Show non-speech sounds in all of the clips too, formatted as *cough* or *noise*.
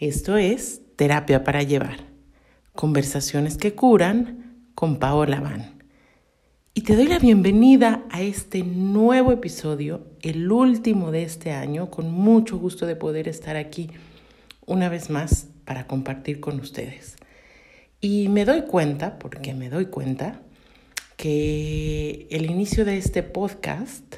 Esto es Terapia para Llevar. Conversaciones que curan con Paola Van. Y te doy la bienvenida a este nuevo episodio, el último de este año, con mucho gusto de poder estar aquí una vez más para compartir con ustedes. Y me doy cuenta, porque me doy cuenta, que el inicio de este podcast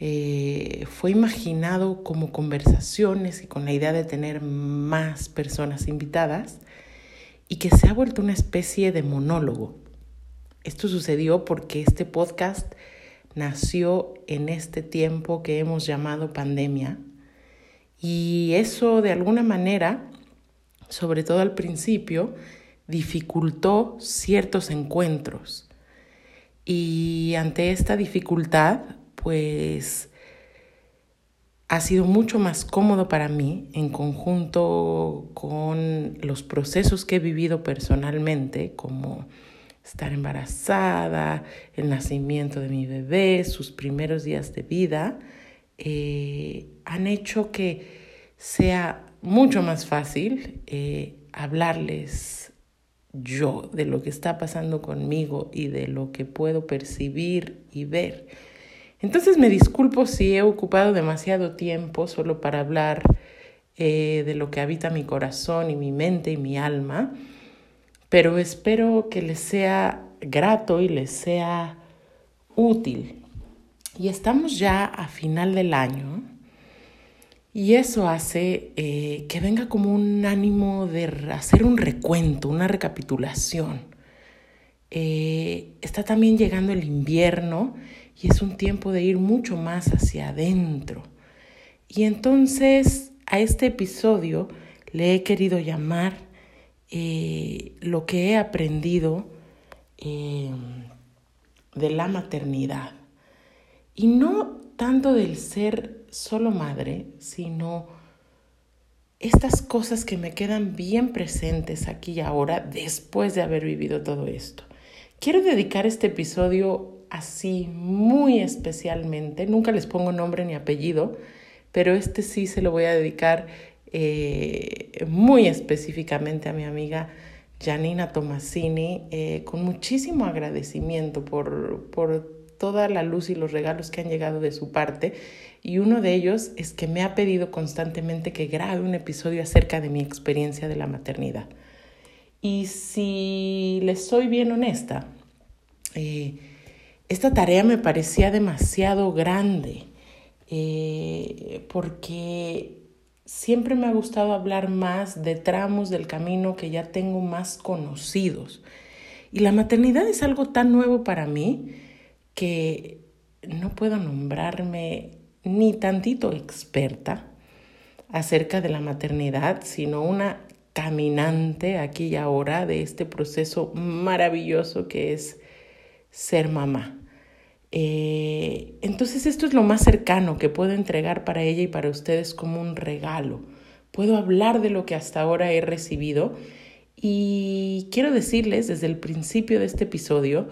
eh, fue imaginado como conversaciones y con la idea de tener más personas invitadas y que se ha vuelto una especie de monólogo. Esto sucedió porque este podcast nació en este tiempo que hemos llamado pandemia y eso de alguna manera, sobre todo al principio, dificultó ciertos encuentros. Y ante esta dificultad, pues ha sido mucho más cómodo para mí en conjunto con los procesos que he vivido personalmente, como estar embarazada, el nacimiento de mi bebé, sus primeros días de vida, eh, han hecho que sea mucho más fácil eh, hablarles yo de lo que está pasando conmigo y de lo que puedo percibir y ver entonces me disculpo si he ocupado demasiado tiempo solo para hablar eh, de lo que habita mi corazón y mi mente y mi alma, pero espero que les sea grato y les sea útil. Y estamos ya a final del año y eso hace eh, que venga como un ánimo de hacer un recuento, una recapitulación. Eh, está también llegando el invierno y es un tiempo de ir mucho más hacia adentro. Y entonces a este episodio le he querido llamar eh, lo que he aprendido eh, de la maternidad. Y no tanto del ser solo madre, sino estas cosas que me quedan bien presentes aquí y ahora después de haber vivido todo esto. Quiero dedicar este episodio así muy especialmente. Nunca les pongo nombre ni apellido, pero este sí se lo voy a dedicar eh, muy específicamente a mi amiga Janina Tomasini, eh, con muchísimo agradecimiento por, por toda la luz y los regalos que han llegado de su parte. Y uno de ellos es que me ha pedido constantemente que grabe un episodio acerca de mi experiencia de la maternidad. Y si les soy bien honesta, eh, esta tarea me parecía demasiado grande eh, porque siempre me ha gustado hablar más de tramos del camino que ya tengo más conocidos. Y la maternidad es algo tan nuevo para mí que no puedo nombrarme ni tantito experta acerca de la maternidad, sino una caminante aquí y ahora de este proceso maravilloso que es ser mamá. Eh, entonces esto es lo más cercano que puedo entregar para ella y para ustedes como un regalo. Puedo hablar de lo que hasta ahora he recibido y quiero decirles desde el principio de este episodio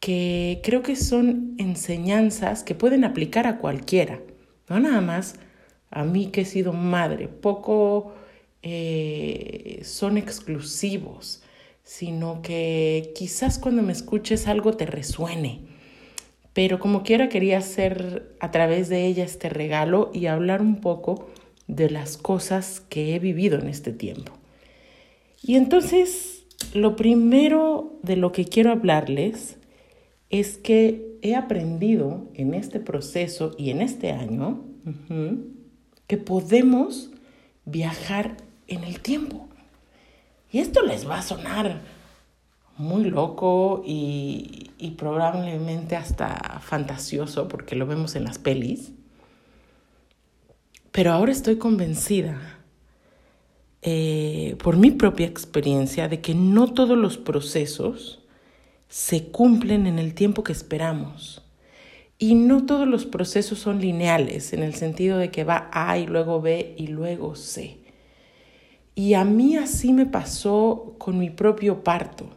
que creo que son enseñanzas que pueden aplicar a cualquiera, no nada más a mí que he sido madre, poco eh, son exclusivos sino que quizás cuando me escuches algo te resuene. Pero como quiera quería hacer a través de ella este regalo y hablar un poco de las cosas que he vivido en este tiempo. Y entonces, lo primero de lo que quiero hablarles es que he aprendido en este proceso y en este año que podemos viajar en el tiempo. Y esto les va a sonar muy loco y, probablemente hasta fantasioso porque lo vemos en las pelis. Pero ahora estoy convencida eh, por mi propia experiencia de que no todos los procesos se cumplen en el tiempo que esperamos. Y no todos los procesos son lineales, en el sentido de que va A y luego B y luego C. Y a mí así me pasó con mi propio parto.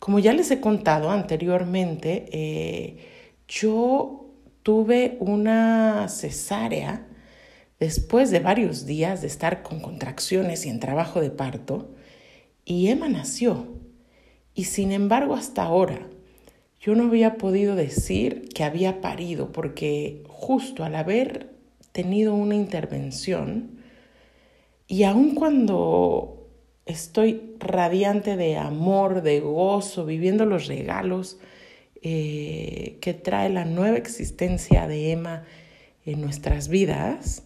Como ya les he contado anteriormente, eh, yo tuve una cesárea después de varios días de estar con contracciones y en trabajo de parto, y Emma nació. Y sin embargo, hasta ahora, yo no había podido decir que había parido, porque justo al haber tenido una intervención, y aun cuando estoy radiante de amor, de gozo, viviendo los regalos eh, que trae la nueva existencia de Emma en nuestras vidas,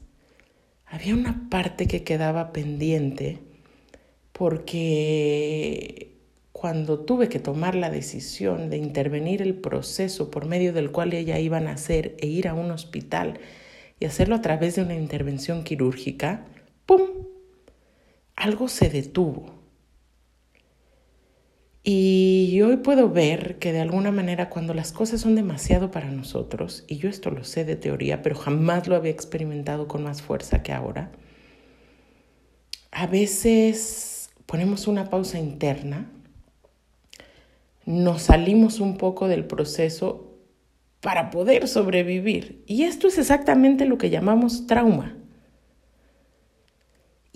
había una parte que quedaba pendiente porque cuando tuve que tomar la decisión de intervenir el proceso por medio del cual ella iba a nacer e ir a un hospital y hacerlo a través de una intervención quirúrgica, ¡pum! Algo se detuvo. Y hoy puedo ver que de alguna manera cuando las cosas son demasiado para nosotros, y yo esto lo sé de teoría, pero jamás lo había experimentado con más fuerza que ahora, a veces ponemos una pausa interna, nos salimos un poco del proceso para poder sobrevivir. Y esto es exactamente lo que llamamos trauma.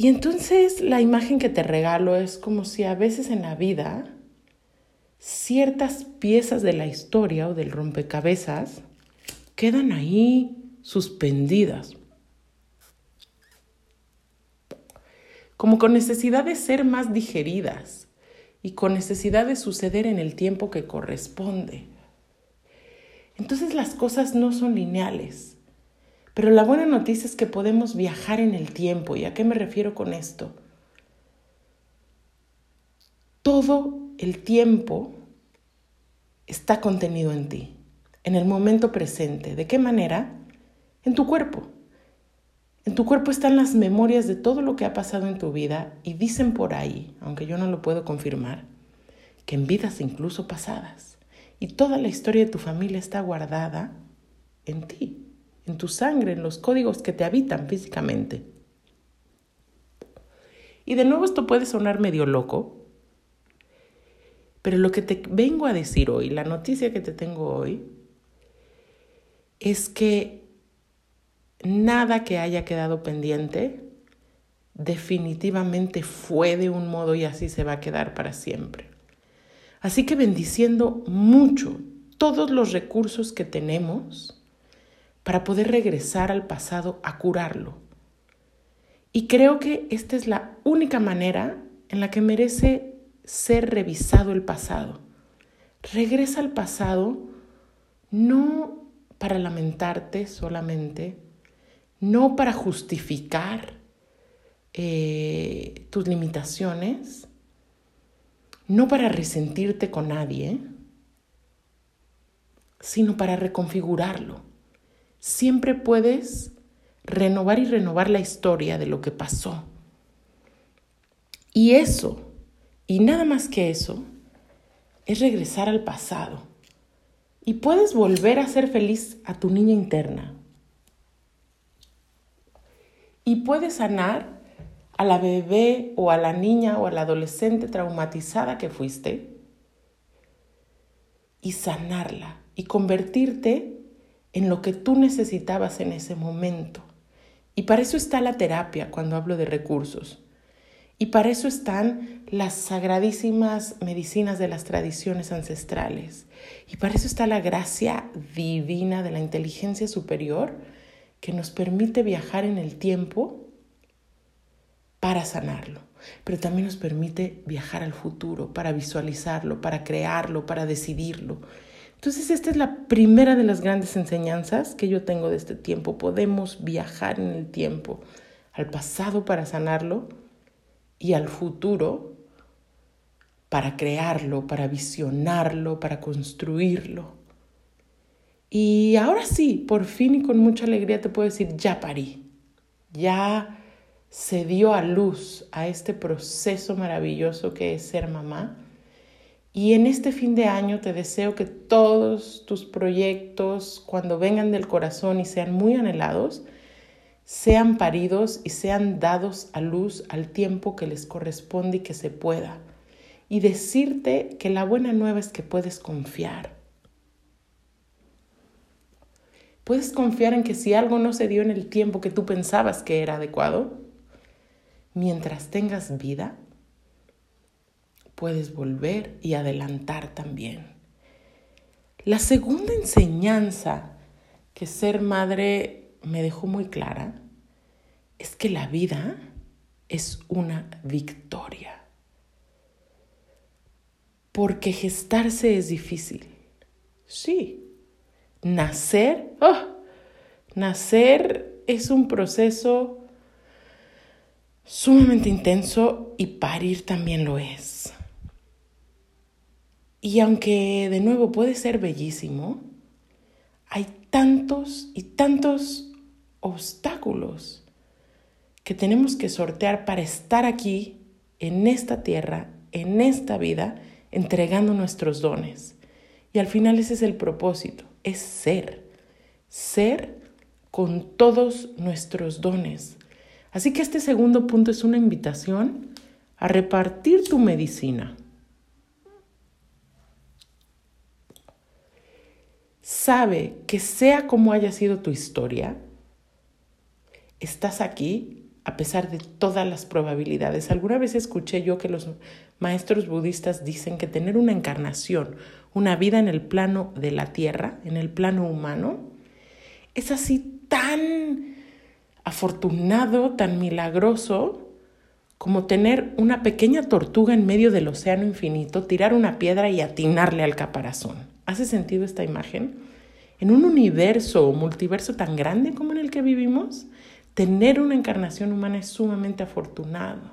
Y entonces la imagen que te regalo es como si a veces en la vida ciertas piezas de la historia o del rompecabezas quedan ahí suspendidas, como con necesidad de ser más digeridas y con necesidad de suceder en el tiempo que corresponde. Entonces las cosas no son lineales, pero la buena noticia es que podemos viajar en el tiempo. ¿Y a qué me refiero con esto? Todo el tiempo está contenido en ti, en el momento presente. ¿De qué manera? En tu cuerpo. En tu cuerpo están las memorias de todo lo que ha pasado en tu vida y dicen por ahí, aunque yo no lo puedo confirmar, que en vidas incluso pasadas. Y toda la historia de tu familia está guardada en ti, en tu sangre, en los códigos que te habitan físicamente. Y de nuevo esto puede sonar medio loco, pero lo que te vengo a decir hoy, la noticia que te tengo hoy, es que nada que haya quedado pendiente definitivamente fue de un modo y así se va a quedar para siempre. Así que bendiciendo mucho todos los recursos que tenemos para poder regresar al pasado a curarlo. Y creo que esta es la única manera en la que merece ser revisado el pasado. Regresa al pasado no para lamentarte solamente, no para justificar eh, tus limitaciones, no para resentirte con nadie, sino para reconfigurarlo. Siempre puedes renovar y renovar la historia de lo que pasó. Y eso y nada más que eso es regresar al pasado. Y puedes volver a ser feliz a tu niña interna. Y puedes sanar a la bebé o a la niña o a la adolescente traumatizada que fuiste. Y sanarla y convertirte en lo que tú necesitabas en ese momento. Y para eso está la terapia cuando hablo de recursos. Y para eso están las sagradísimas medicinas de las tradiciones ancestrales. Y para eso está la gracia divina de la inteligencia superior que nos permite viajar en el tiempo para sanarlo. Pero también nos permite viajar al futuro, para visualizarlo, para crearlo, para decidirlo. Entonces esta es la primera de las grandes enseñanzas que yo tengo de este tiempo. Podemos viajar en el tiempo, al pasado para sanarlo y al futuro para crearlo, para visionarlo, para construirlo. Y ahora sí, por fin y con mucha alegría te puedo decir, ya parí, ya se dio a luz a este proceso maravilloso que es ser mamá. Y en este fin de año te deseo que todos tus proyectos, cuando vengan del corazón y sean muy anhelados, sean paridos y sean dados a luz al tiempo que les corresponde y que se pueda. Y decirte que la buena nueva es que puedes confiar. Puedes confiar en que si algo no se dio en el tiempo que tú pensabas que era adecuado, mientras tengas vida, puedes volver y adelantar también. La segunda enseñanza que ser madre me dejó muy clara es que la vida es una victoria. Porque gestarse es difícil. Sí. Nacer, oh, nacer es un proceso sumamente intenso y parir también lo es. Y aunque de nuevo puede ser bellísimo, hay tantos y tantos obstáculos que tenemos que sortear para estar aquí, en esta tierra, en esta vida, entregando nuestros dones. Y al final ese es el propósito, es ser, ser con todos nuestros dones. Así que este segundo punto es una invitación a repartir tu medicina sabe que sea como haya sido tu historia, estás aquí a pesar de todas las probabilidades. Alguna vez escuché yo que los maestros budistas dicen que tener una encarnación, una vida en el plano de la tierra, en el plano humano, es así tan afortunado, tan milagroso, como tener una pequeña tortuga en medio del océano infinito, tirar una piedra y atinarle al caparazón. ¿Hace sentido esta imagen? En un universo o multiverso tan grande como en el que vivimos, tener una encarnación humana es sumamente afortunado.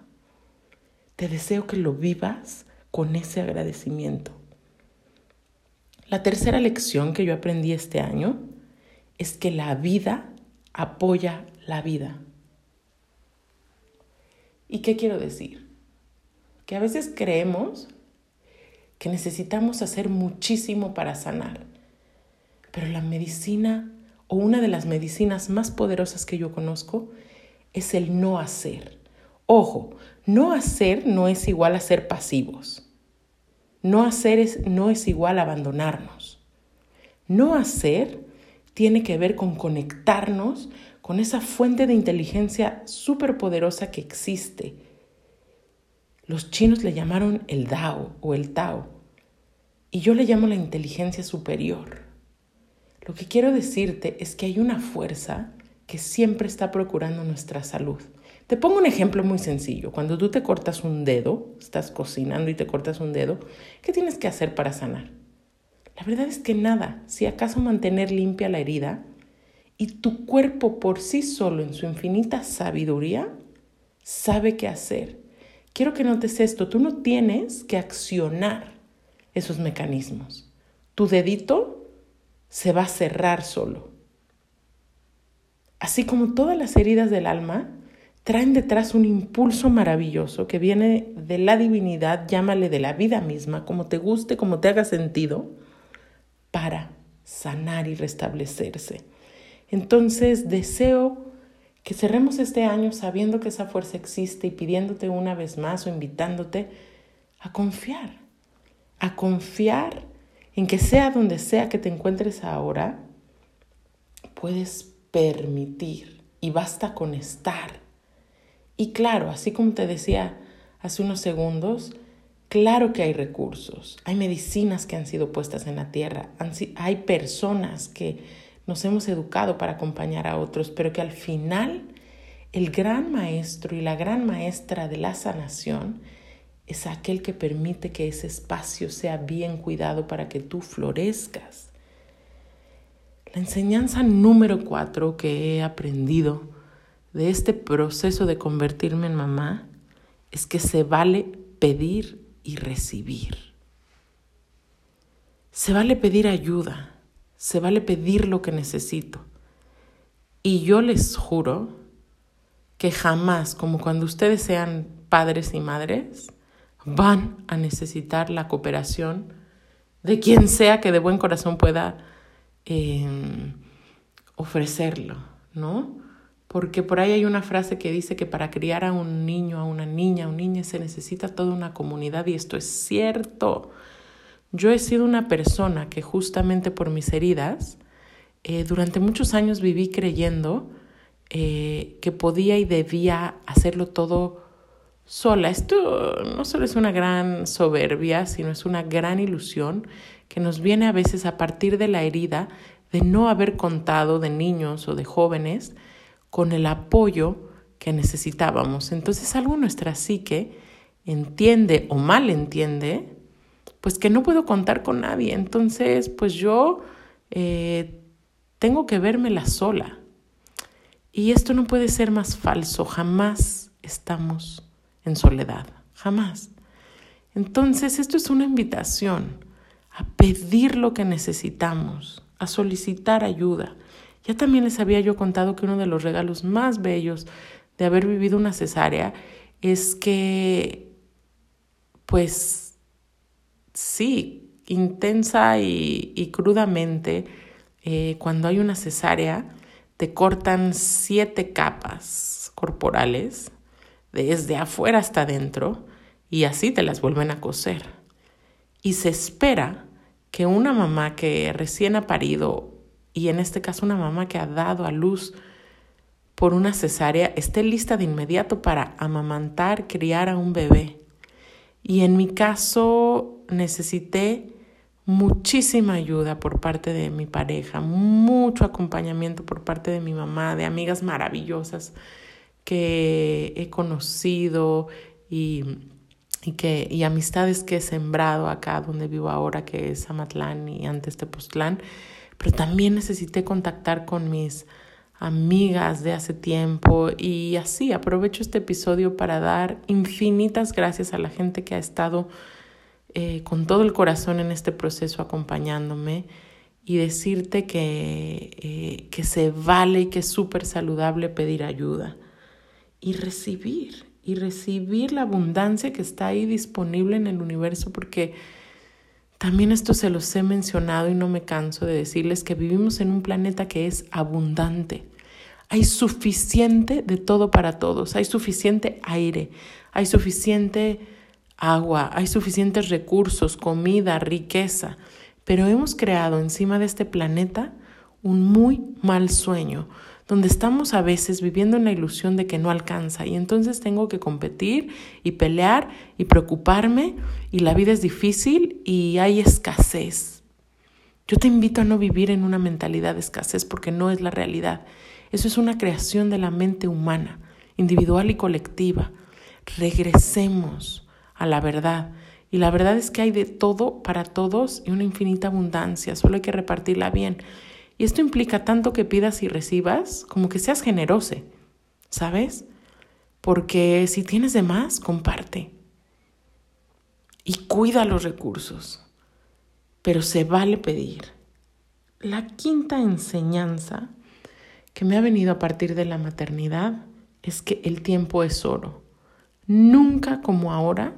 Te deseo que lo vivas con ese agradecimiento. La tercera lección que yo aprendí este año es que la vida apoya la vida. ¿Y qué quiero decir? Que a veces creemos que necesitamos hacer muchísimo para sanar. Pero la medicina, o una de las medicinas más poderosas que yo conozco, es el no hacer. Ojo, no hacer no es igual a ser pasivos. No hacer es, no es igual a abandonarnos. No hacer tiene que ver con conectarnos con esa fuente de inteligencia superpoderosa que existe, los chinos le llamaron el Dao o el Tao y yo le llamo la inteligencia superior. Lo que quiero decirte es que hay una fuerza que siempre está procurando nuestra salud. Te pongo un ejemplo muy sencillo. Cuando tú te cortas un dedo, estás cocinando y te cortas un dedo, ¿qué tienes que hacer para sanar? La verdad es que nada, si acaso mantener limpia la herida y tu cuerpo por sí solo en su infinita sabiduría sabe qué hacer quiero que notes esto, tú no tienes que accionar esos mecanismos. Tu dedito se va a cerrar solo. Así como todas las heridas del alma traen detrás un impulso maravilloso que viene de la divinidad, llámale de la vida misma, como te guste, como te haga sentido, para sanar y restablecerse. Entonces deseo que cerremos este año sabiendo que esa fuerza existe y pidiéndote una vez más o invitándote a confiar, a confiar en que sea donde sea que te encuentres ahora, puedes permitir y basta con estar. Y claro, así como te decía hace unos segundos, claro que hay recursos, hay medicinas que han sido puestas en la tierra, hay personas que nos hemos educado para acompañar a otros, pero que al final el gran maestro y la gran maestra de la sanación es aquel que permite que ese espacio sea bien cuidado para que tú florezcas. La enseñanza número cuatro que he aprendido de este proceso de convertirme en mamá es que se vale pedir y recibir. Se vale pedir ayuda se vale pedir lo que necesito. Y yo les juro que jamás, como cuando ustedes sean padres y madres, van a necesitar la cooperación de quien sea que de buen corazón pueda em, ofrecerlo, ¿no? Porque por ahí hay una frase que dice que para criar a un niño, a una niña, a un niño se necesita toda una comunidad y esto es cierto. Yo he sido una persona que justamente por mis heridas eh, durante muchos años viví creyendo eh, que podía y debía hacerlo todo sola. Esto no solo es una gran soberbia, sino es una gran ilusión que nos viene a veces a partir de la herida de no haber contado de niños o de jóvenes con el apoyo que necesitábamos. Entonces algo nuestra psique entiende o mal entiende, pues que no puedo contar con nadie. Entonces, pues yo eh, tengo que la sola. Y esto no puede ser más falso. Jamás estamos en soledad. Jamás. Entonces, esto es una invitación a pedir lo que necesitamos, a solicitar ayuda. Ya también les había yo contado que uno de los regalos más bellos de haber vivido una cesárea es que, pues, sí, intensa y, crudamente, eh, cuando hay una cesárea, te cortan siete capas corporales, desde afuera hasta adentro, y así te las vuelven a coser. Y se espera que una mamá que recién ha parido, y en este caso una mamá que ha dado a luz por una cesárea, esté lista de inmediato para amamantar, criar a un bebé. Y en mi caso necesité muchísima ayuda por parte de mi pareja, mucho acompañamiento por parte de mi mamá, de amigas maravillosas que he conocido y, y, que, y amistades que he sembrado acá donde vivo ahora, que es Amatlán y antes Tepoztlán, pero también necesité contactar con mis amigas de hace tiempo y así aprovecho este episodio para dar infinitas gracias a la gente que ha estado eh, con todo el corazón en este proceso acompañándome y decirte que, eh, que se vale y que es súper saludable pedir ayuda y recibir, y recibir la abundancia que está ahí disponible en el universo, porque también esto se los he mencionado y no me canso de decirles que vivimos en un planeta que es abundante. Hay suficiente de todo para todos, hay suficiente aire, hay suficiente agua, hay suficientes recursos, comida, riqueza, pero hemos creado encima de este planeta un muy mal sueño, donde estamos a veces viviendo en la ilusión de que no alcanza y entonces tengo que competir y pelear y preocuparme y la vida es difícil y hay escasez. Yo te invito a no vivir en una mentalidad de escasez porque no es la realidad. Eso es una creación de la mente humana, individual y colectiva. Regresemos a la verdad. Y la verdad es que hay de todo para todos y una infinita abundancia, solo hay que repartirla bien. Y esto implica tanto que pidas y recibas como que seas generoso, ¿sabes? Porque si tienes de más, comparte. Y cuida los recursos. Pero se vale pedir. La quinta enseñanza que me ha venido a partir de la maternidad es que el tiempo es oro. Nunca como ahora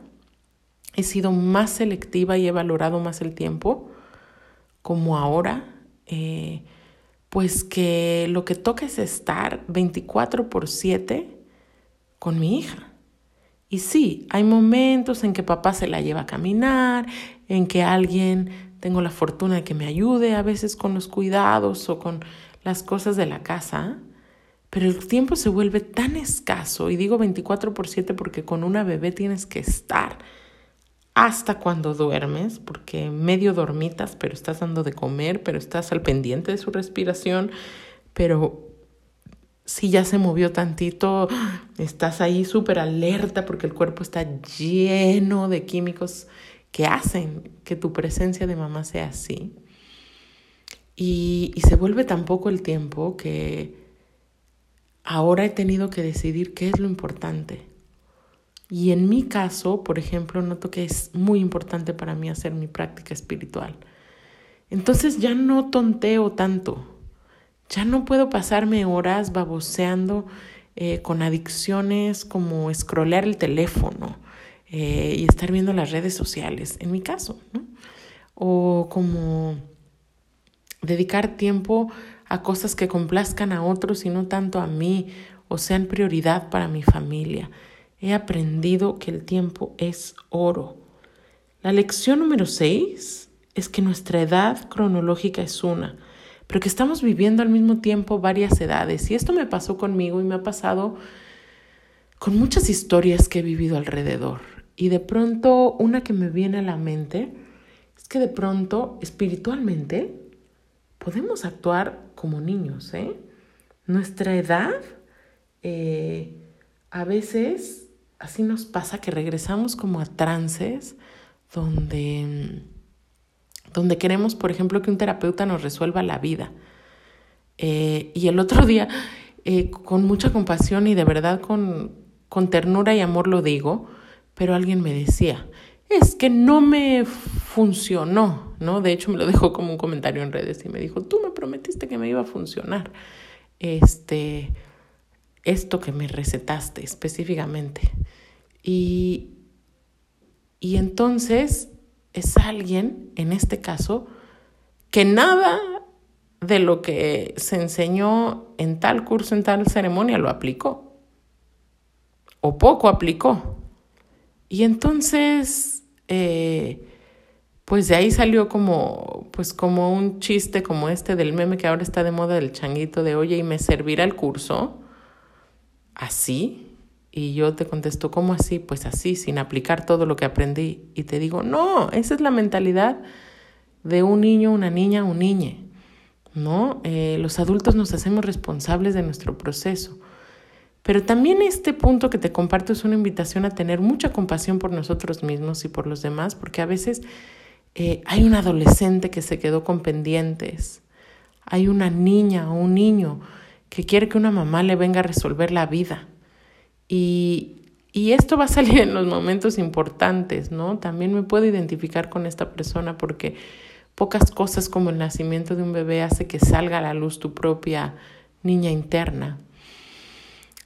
he sido más selectiva y he valorado más el tiempo, como ahora, eh, pues que lo que toca es estar 24 por 7 con mi hija. Y sí, hay momentos en que papá se la lleva a caminar, en que alguien tengo la fortuna de que me ayude a veces con los cuidados o con las cosas de la casa, pero el tiempo se vuelve tan escaso, y digo 24 por 7 porque con una bebé tienes que estar hasta cuando duermes, porque medio dormitas, pero estás dando de comer, pero estás al pendiente de su respiración, pero si ya se movió tantito, estás ahí súper alerta porque el cuerpo está lleno de químicos que hacen que tu presencia de mamá sea así. Y, y se vuelve tan poco el tiempo que ahora he tenido que decidir qué es lo importante y en mi caso, por ejemplo, noto que es muy importante para mí hacer mi práctica espiritual. Entonces ya no tonteo tanto, ya no puedo pasarme horas baboseando eh, con adicciones como scrollear el teléfono eh, y estar viendo las redes sociales, en mi caso, ¿no? O como dedicar tiempo a cosas que complazcan a otros y no tanto a mí o sean prioridad para mi familia. He aprendido que el tiempo es oro. La lección número 6 es que nuestra edad cronológica es una, pero que estamos viviendo al mismo tiempo varias edades. Y esto me pasó conmigo y me ha pasado con muchas historias que he vivido alrededor. Y de pronto una que me viene a la mente es que de pronto espiritualmente podemos actuar como niños. ¿eh? Nuestra edad, eh, a veces así nos pasa que regresamos como a trances donde, donde queremos, por ejemplo, que un terapeuta nos resuelva la vida. Eh, y el otro día, eh, con mucha compasión y de verdad con, con ternura y amor lo digo, pero alguien me decía, es que no me funcionó, ¿no? De hecho me lo dejó como un comentario en redes y me dijo, tú me prometiste que me iba a funcionar este, esto que me recetaste específicamente. Y, y entonces es alguien, en este caso, que nada de lo que se enseñó en tal curso, en tal ceremonia, lo aplicó. O poco aplicó. Y entonces, eh, pues de ahí salió como, pues como un chiste como este del meme que ahora está de moda del changuito de, oye, ¿y me servirá el curso? Así. Y yo te contesto, ¿cómo así? Pues así, sin aplicar todo lo que aprendí. Y te digo, no, esa es la mentalidad de un niño, una niña, un niñe. ¿No? Eh, los adultos nos hacemos responsables de nuestro proceso. Pero también este punto que te comparto es una invitación a tener mucha compasión por nosotros mismos y por los demás, porque a veces eh, hay un adolescente que se quedó con pendientes, hay una niña o un niño que quiere que una mamá le venga a resolver la vida. Y, y esto va a salir en los momentos importantes, ¿no? También me puedo identificar con esta persona porque pocas cosas como el nacimiento de un bebé hace que salga a la luz tu propia niña interna.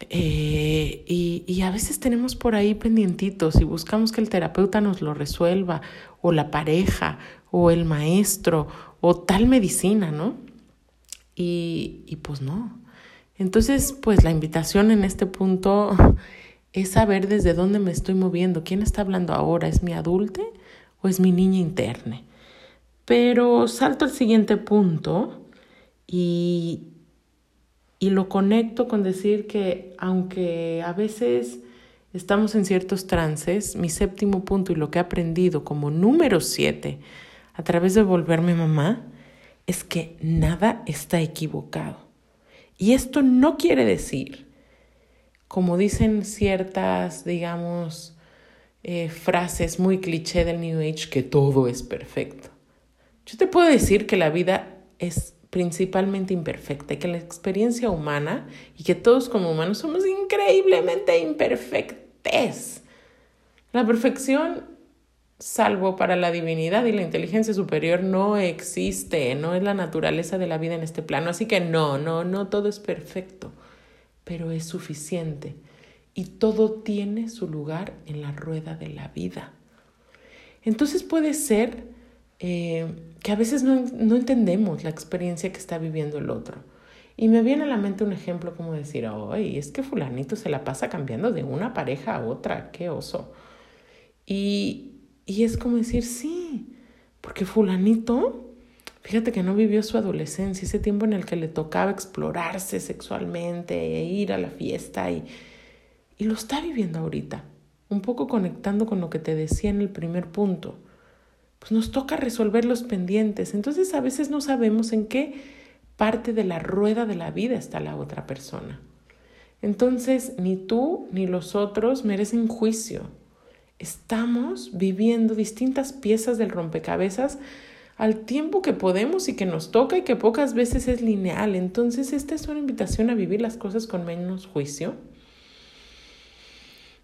Eh, y, y, a veces tenemos por ahí pendientitos y buscamos que el terapeuta nos lo resuelva, o la pareja, o el maestro, o tal medicina, ¿no? Y, y pues no. Entonces, pues la invitación en este punto *laughs* es saber desde dónde me estoy moviendo. ¿Quién está hablando ahora? ¿Es mi adulte o es mi niña interna? Pero salto al siguiente punto y, y lo conecto con decir que aunque a veces estamos en ciertos trances, mi séptimo punto y lo que he aprendido como número siete a través de volverme mamá es que nada está equivocado. Y esto no quiere decir, como dicen ciertas, digamos, eh, frases muy cliché del New Age, que todo es perfecto. Yo te puedo decir que la vida es principalmente imperfecta que la experiencia humana y que todos como humanos somos increíblemente imperfectes. La perfección, salvo para la divinidad y la inteligencia superior, no existe, no es la naturaleza de la vida en este plano. Así que no, no, no todo es perfecto, pero es suficiente y todo tiene su lugar en la rueda de la vida. Entonces puede ser eh, que a veces no, no, entendemos la experiencia que está viviendo el otro. Y me viene a la mente un ejemplo como decir, ay, es que fulanito se la pasa cambiando de una pareja a otra, qué oso. Y, y es como decir, sí, porque fulanito, fíjate que no vivió su adolescencia, ese tiempo en el que le tocaba explorarse sexualmente e ir a la fiesta y, y lo está viviendo ahorita, un poco conectando con lo que te decía en el primer punto pues nos toca resolver los pendientes. Entonces a veces no sabemos en qué parte de la rueda de la vida está la otra persona. Entonces ni tú ni los otros merecen juicio. Estamos viviendo distintas piezas del rompecabezas al tiempo que podemos y que nos toca y que pocas veces es lineal. Entonces esta es una invitación a vivir las cosas con menos juicio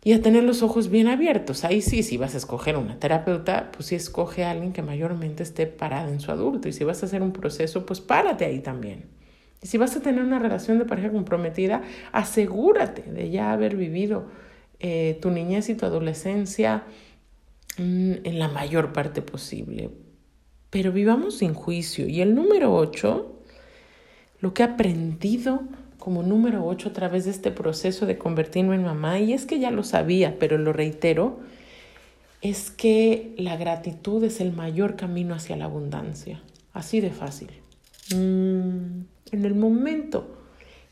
y a tener los ojos bien abiertos. Ahí sí, si vas a escoger una terapeuta, pues sí escoge a alguien que mayormente esté parada en su adulto. Y si vas a hacer un proceso, pues párate ahí también. Y si vas a tener una relación de pareja comprometida, asegúrate de ya haber vivido eh, tu niñez y tu adolescencia mm, en la mayor parte posible. Pero vivamos sin juicio. Y el número ocho, lo que he aprendido como número 8 a través de este proceso de convertirme en mamá, y es que ya lo sabía, pero lo reitero, es que la gratitud es el mayor camino hacia la abundancia. Así de fácil. Mm, en el momento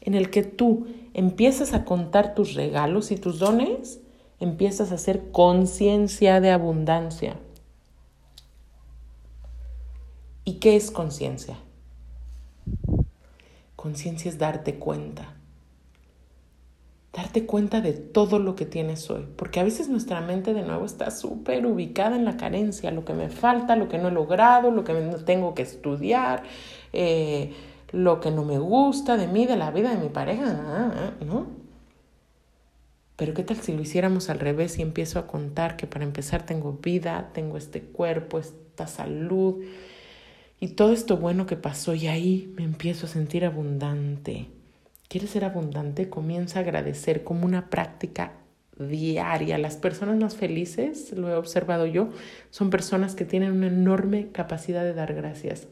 en el que tú empiezas a contar tus regalos y tus dones, empiezas a hacer conciencia de abundancia. ¿Y qué es conciencia? Conciencia es darte cuenta. Darte cuenta de todo lo que tienes hoy. Porque a veces nuestra mente de nuevo está súper ubicada en la carencia, lo que me falta, lo que no he logrado, lo que tengo que estudiar, eh, lo que no me gusta de mí, de la vida de mi pareja, ¿no? Pero ¿qué tal si lo hiciéramos al revés y empiezo a contar que para empezar tengo vida, tengo este cuerpo, esta salud y todo esto bueno que pasó y ahí me empiezo a sentir abundante? ¿Quieres ser abundante? Comienza a agradecer como una práctica diaria. Las personas más felices, lo he observado yo, son personas que tienen una enorme capacidad de dar gracias.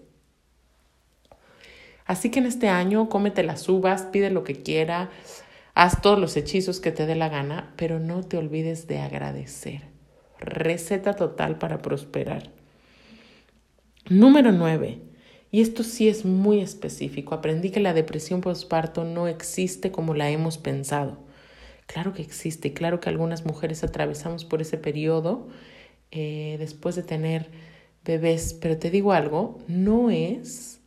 Así que en este año cómete las uvas, pide lo que quiera, haz todos los hechizos que te dé la gana, pero no te olvides de agradecer. Receta total para prosperar. Número 9. Y esto sí es muy específico. Aprendí que la depresión postparto no existe como la hemos pensado. Claro que existe, claro que algunas mujeres atravesamos por ese periodo eh, después de tener bebés, pero te digo algo, no es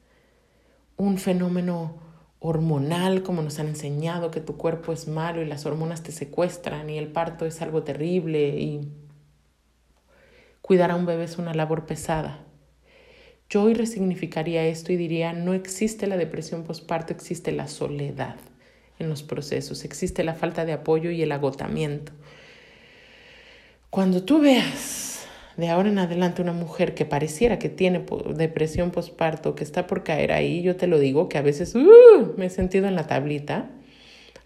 un fenómeno hormonal, como nos han enseñado, que tu cuerpo es malo y las hormonas te secuestran y el parto es algo terrible y cuidar a un bebé es una labor pesada. Yo hoy resignificaría esto y diría, no existe la depresión postparto, existe la soledad en los procesos, existe la falta de apoyo y el agotamiento. Cuando tú veas de ahora en adelante una mujer que pareciera que tiene depresión postparto, que está por caer ahí, yo te lo digo que a veces uh, me he sentido en la tablita,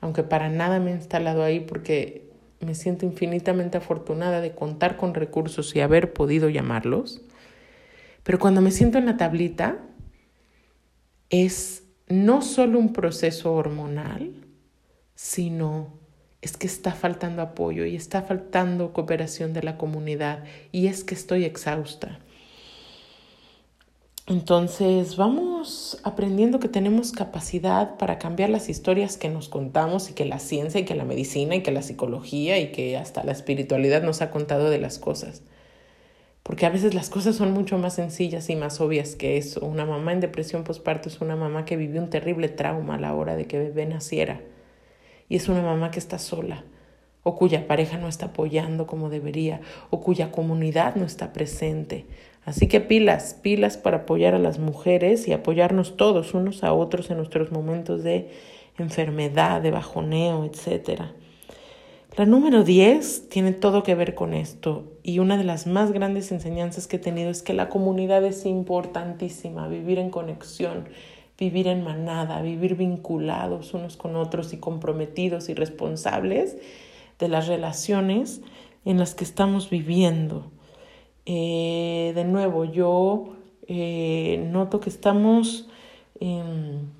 aunque para nada me he instalado ahí porque me siento infinitamente afortunada de contar con recursos y haber podido llamarlos. Pero cuando me siento en la tablita, es no solo un proceso hormonal, sino es que está faltando apoyo y está faltando cooperación de la comunidad y es que estoy exhausta. Entonces vamos aprendiendo que tenemos capacidad para cambiar las historias que nos contamos y que la ciencia y que la medicina y que la psicología y que hasta la espiritualidad nos ha contado de las cosas. Porque a veces las cosas son mucho más sencillas y más obvias que eso. Una mamá en depresión postparto es una mamá que vivió un terrible trauma a la hora de que bebé naciera y es una mamá que está sola o cuya pareja no está apoyando como debería o cuya comunidad no está presente. Así que pilas, pilas para apoyar a las mujeres y apoyarnos todos unos a otros en nuestros momentos de enfermedad, de bajoneo, etc. La número 10 tiene todo que ver con esto y una de las más grandes enseñanzas que he tenido es que la comunidad es importantísima, vivir en conexión, vivir en manada, vivir vinculados unos con otros y comprometidos y responsables de las relaciones en las que estamos viviendo. Eh, de nuevo, yo eh, noto que estamos en,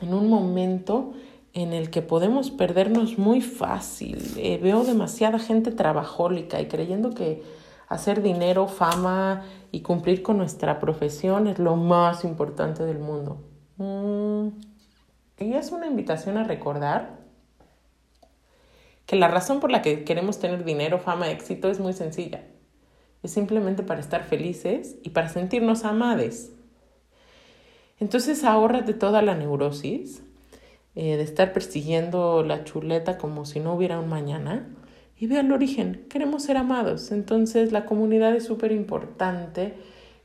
un momento en el que podemos perdernos muy fácil. Eh, veo demasiada gente trabajólica y creyendo que hacer dinero, fama y cumplir con nuestra profesión es lo más importante del mundo. Mm, es una invitación a recordar que la razón por la que queremos tener dinero, fama, éxito es muy sencilla. Es simplemente para estar felices y para sentirnos amades. Entonces ahórrate toda la neurosis eh, de estar persiguiendo la chuleta como si no hubiera un mañana y ve al origen. Queremos ser amados. Entonces la comunidad es súper importante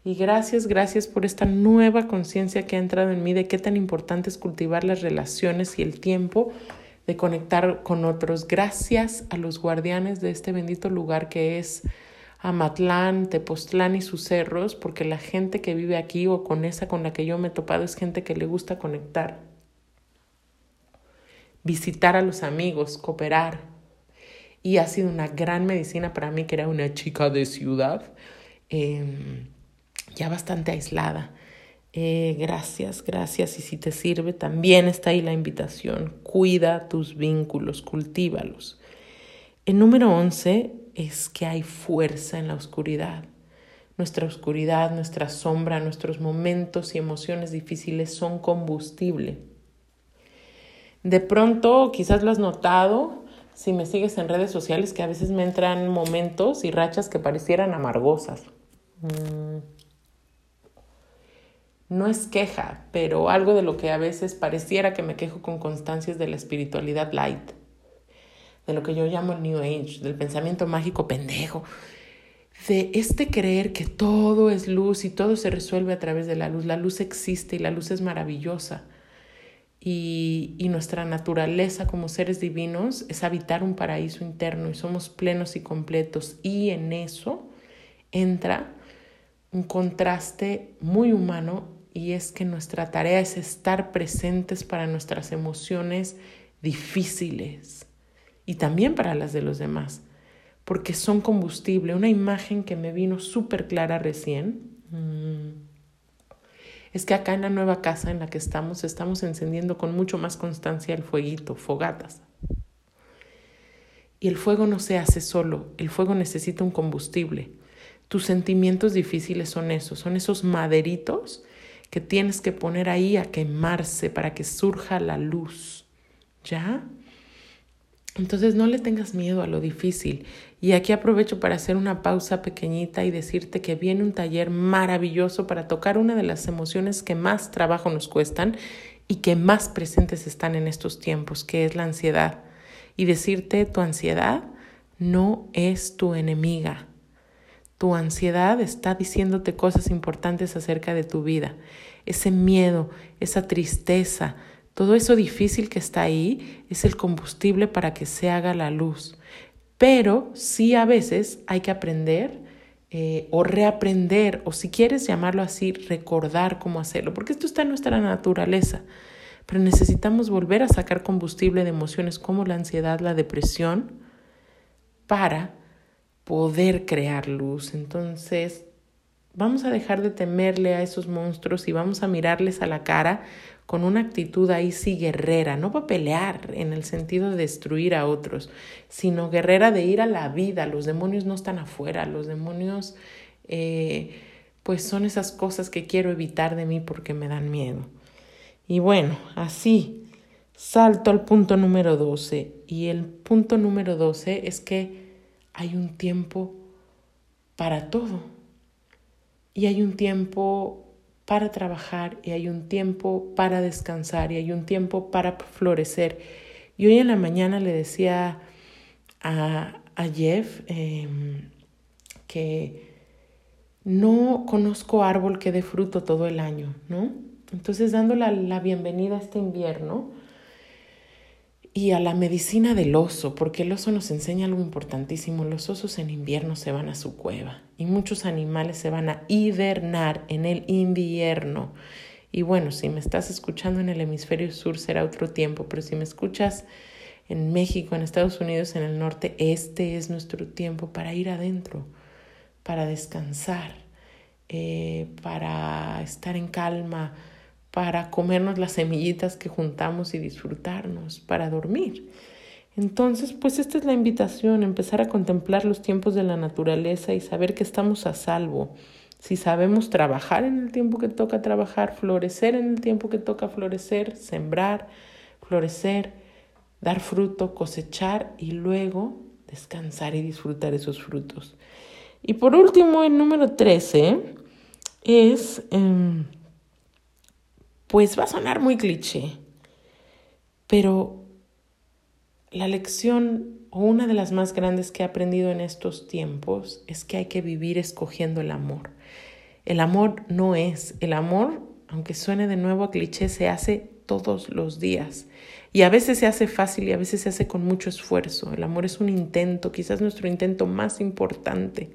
y gracias, gracias por esta nueva conciencia que ha entrado en mí de qué tan importante es cultivar las relaciones y el tiempo de conectar con otros. Gracias a los guardianes de este bendito lugar que es Amatlán, Tepoztlán y sus cerros, porque la gente que vive aquí o con esa con la que yo me he topado es gente que le gusta conectar, visitar a los amigos, cooperar. Y ha sido una gran medicina para mí, que era una chica de ciudad. Eh, ya bastante aislada. Eh, gracias, gracias. Y si te sirve, también está ahí la invitación. Cuida tus vínculos, cultívalos. El número 11 es que hay fuerza en la oscuridad. nuestra oscuridad, nuestra sombra, nuestros momentos y emociones difíciles son combustible. De pronto, quizás lo has notado, si me sigues en redes sociales, que a veces me entran momentos y rachas que parecieran amargosas. Mm. No es queja, pero algo de lo que a veces pareciera que me quejo con constancias de la espiritualidad light, de lo que yo llamo el New Age, del pensamiento mágico pendejo, de este creer que todo es luz y todo se resuelve a través de la luz. La luz existe y la luz es maravillosa. Y, y, nuestra naturaleza como seres divinos es habitar un paraíso interno y somos plenos y completos. Y en eso entra un contraste muy humano y es que nuestra tarea es estar presentes para nuestras emociones difíciles y también para las de los demás porque son combustible. Una imagen que me vino súper clara recién mm, es que acá en la nueva casa en la que estamos estamos encendiendo con mucho más constancia el fueguito, fogatas. Y el fuego no se hace solo, el fuego necesita un combustible. Tus sentimientos difíciles son esos, son esos maderitos que tienes que poner ahí a quemarse para que surja la luz. ¿Ya? Entonces no le tengas miedo a lo difícil. Y aquí aprovecho para hacer una pausa pequeñita y decirte que viene un taller maravilloso para tocar una de las emociones que más trabajo nos cuestan y que más presentes están en estos tiempos, que es la ansiedad. Y decirte, tu ansiedad no es tu enemiga. Tu ansiedad está diciéndote cosas importantes acerca de tu vida. Ese miedo, esa tristeza, todo eso difícil que está ahí es el combustible para que se haga la luz. Pero sí a veces hay que aprender eh, o reaprender, o si quieres llamarlo así, recordar cómo hacerlo, porque esto está en nuestra naturaleza. Pero necesitamos volver a sacar combustible de emociones como la ansiedad, la depresión, para poder crear luz. Entonces, vamos a dejar de temerle a esos monstruos y vamos a mirarles a la cara con una actitud ahí sí guerrera, no para pelear en el sentido de destruir a otros, sino guerrera de ir a la vida. Los demonios no están afuera, los demonios eh, pues son esas cosas que quiero evitar de mí porque me dan miedo. Y bueno, así salto al punto número 12. Y el punto número 12 es que hay un tiempo para todo. Y hay un tiempo para trabajar y hay un tiempo para descansar y hay un tiempo para florecer. Y hoy en la mañana le decía a, a Jeff em, que no conozco árbol que dé fruto todo el año, ¿no? Entonces, dándole la bienvenida a este invierno, y a la medicina del oso, porque el oso nos enseña algo importantísimo. Los osos en invierno se van a su cueva y muchos animales se van a hibernar en el invierno. Y bueno, si me estás escuchando en el hemisferio sur será otro tiempo, pero si me escuchas en México, en Estados Unidos, en el norte, este es nuestro tiempo para ir adentro, para descansar, eh, para estar en calma, para comernos las semillitas que juntamos y disfrutarnos, para dormir. Entonces, pues esta es la invitación, empezar a contemplar los tiempos de la naturaleza y saber que estamos a salvo. Si sabemos trabajar en el tiempo que toca trabajar, florecer en el tiempo que toca florecer, sembrar, florecer, dar fruto, cosechar y luego descansar y disfrutar esos frutos. Y por último, el número 13 es... Em, pues va a sonar muy cliché, pero la lección o una de las más grandes que he aprendido en estos tiempos es que hay que vivir escogiendo el amor. El amor no es, el amor, aunque suene de nuevo a cliché, se hace todos los días. Y a veces se hace fácil y a veces se hace con mucho esfuerzo. El amor es un intento, quizás nuestro intento más importante.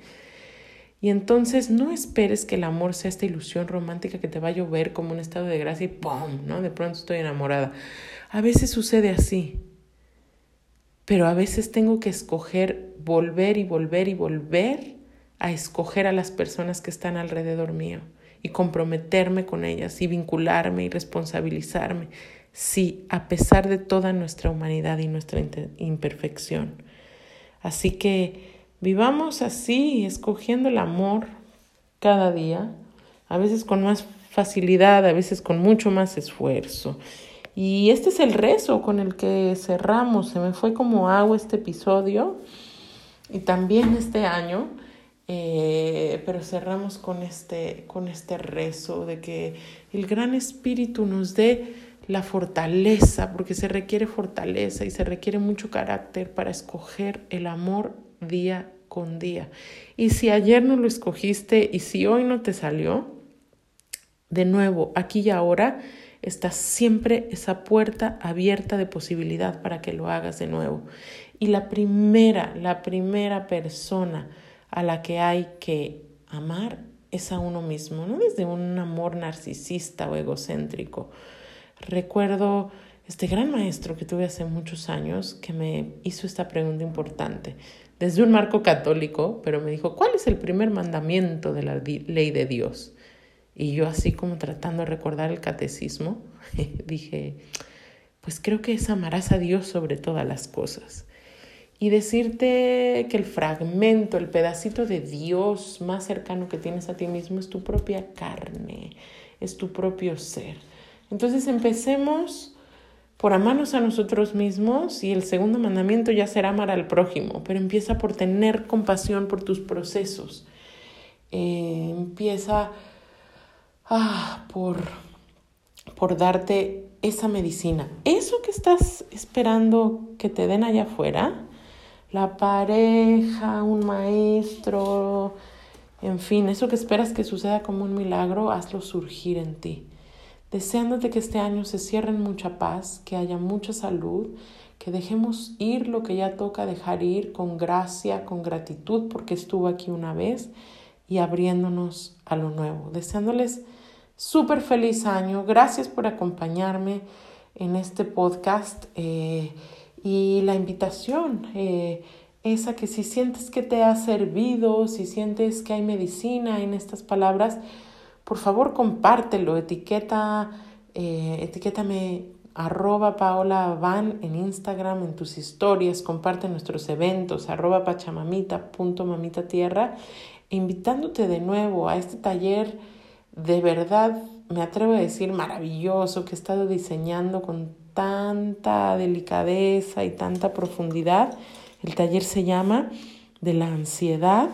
Y entonces no esperes que el amor sea esta ilusión romántica que te va a llover como un estado de gracia y ¡pum! ¿no? De pronto estoy enamorada. A veces sucede así. Pero a veces tengo que escoger volver y volver y volver a escoger a las personas que están alrededor mío y comprometerme con ellas y vincularme y responsabilizarme. Sí, a pesar de toda nuestra humanidad y nuestra imperfección. Así que Vivamos así, escogiendo el amor cada día, a veces con más facilidad, a veces con mucho más esfuerzo. Y este es el rezo con el que cerramos. Se me fue como agua este episodio y también este año. Eh, pero cerramos con este, con este rezo de que el gran espíritu nos dé la fortaleza, porque se requiere fortaleza y se requiere mucho carácter para escoger el amor día con día. Y si ayer no lo escogiste y si hoy no te salió, de nuevo, aquí y ahora, está siempre esa puerta abierta de posibilidad para que lo hagas de nuevo. Y la primera, la primera persona a la que hay que amar es a uno mismo, no desde un amor narcisista o egocéntrico. Recuerdo este gran maestro que tuve hace muchos años que me hizo esta pregunta importante, desde un marco católico, pero me dijo, ¿cuál es el primer mandamiento de la ley de Dios? Y yo así como tratando de recordar el catecismo, *laughs* dije, pues creo que es amarás a Dios sobre todas las cosas. Y decirte que el fragmento, el pedacito de Dios más cercano que tienes a ti mismo es tu propia carne, es tu propio ser. Entonces empecemos por amarnos a nosotros mismos y el segundo mandamiento ya será amar al prójimo, pero empieza por tener compasión por tus procesos. Eh, empieza ah, por, por darte esa medicina. Eso que estás esperando que te den allá afuera, la pareja, un maestro, en fin, eso que esperas que suceda como un milagro, hazlo surgir en ti. Deseándote que este año se cierre en mucha paz, que haya mucha salud, que dejemos ir lo que ya toca dejar ir con gracia, con gratitud, porque estuvo aquí una vez y abriéndonos a lo nuevo. Deseándoles súper feliz año. Gracias por acompañarme en este podcast eh, y la invitación. Eh, esa que si sientes que te ha servido, si sientes que hay medicina en estas palabras, por favor compártelo, etiqueta, eh, etiquétame arroba Paola Van en Instagram, en tus historias, comparte nuestros eventos, arroba pachamamita punto mamita tierra, invitándote de nuevo a este taller de verdad, me atrevo a decir maravilloso que he estado diseñando con tanta delicadeza y tanta profundidad. El taller se llama De la ansiedad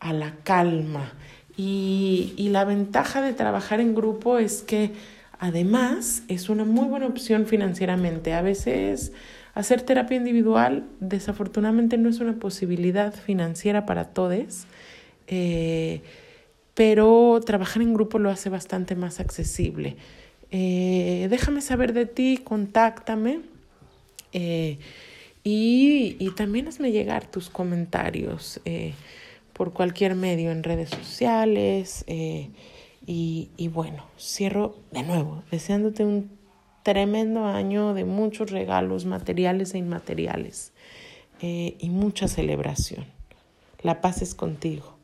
a la calma. Y, y la ventaja de trabajar en grupo es que además es una muy buena opción financieramente. A veces hacer terapia individual desafortunadamente no es una posibilidad financiera para todos. Eh, pero trabajar en grupo lo hace bastante más accesible. Eh, déjame saber de ti, contáctame eh, y, también hazme llegar tus comentarios por cualquier medio en redes sociales. Y, y bueno, cierro de nuevo, deseándote un tremendo año de muchos regalos materiales e inmateriales y mucha celebración. La paz es contigo.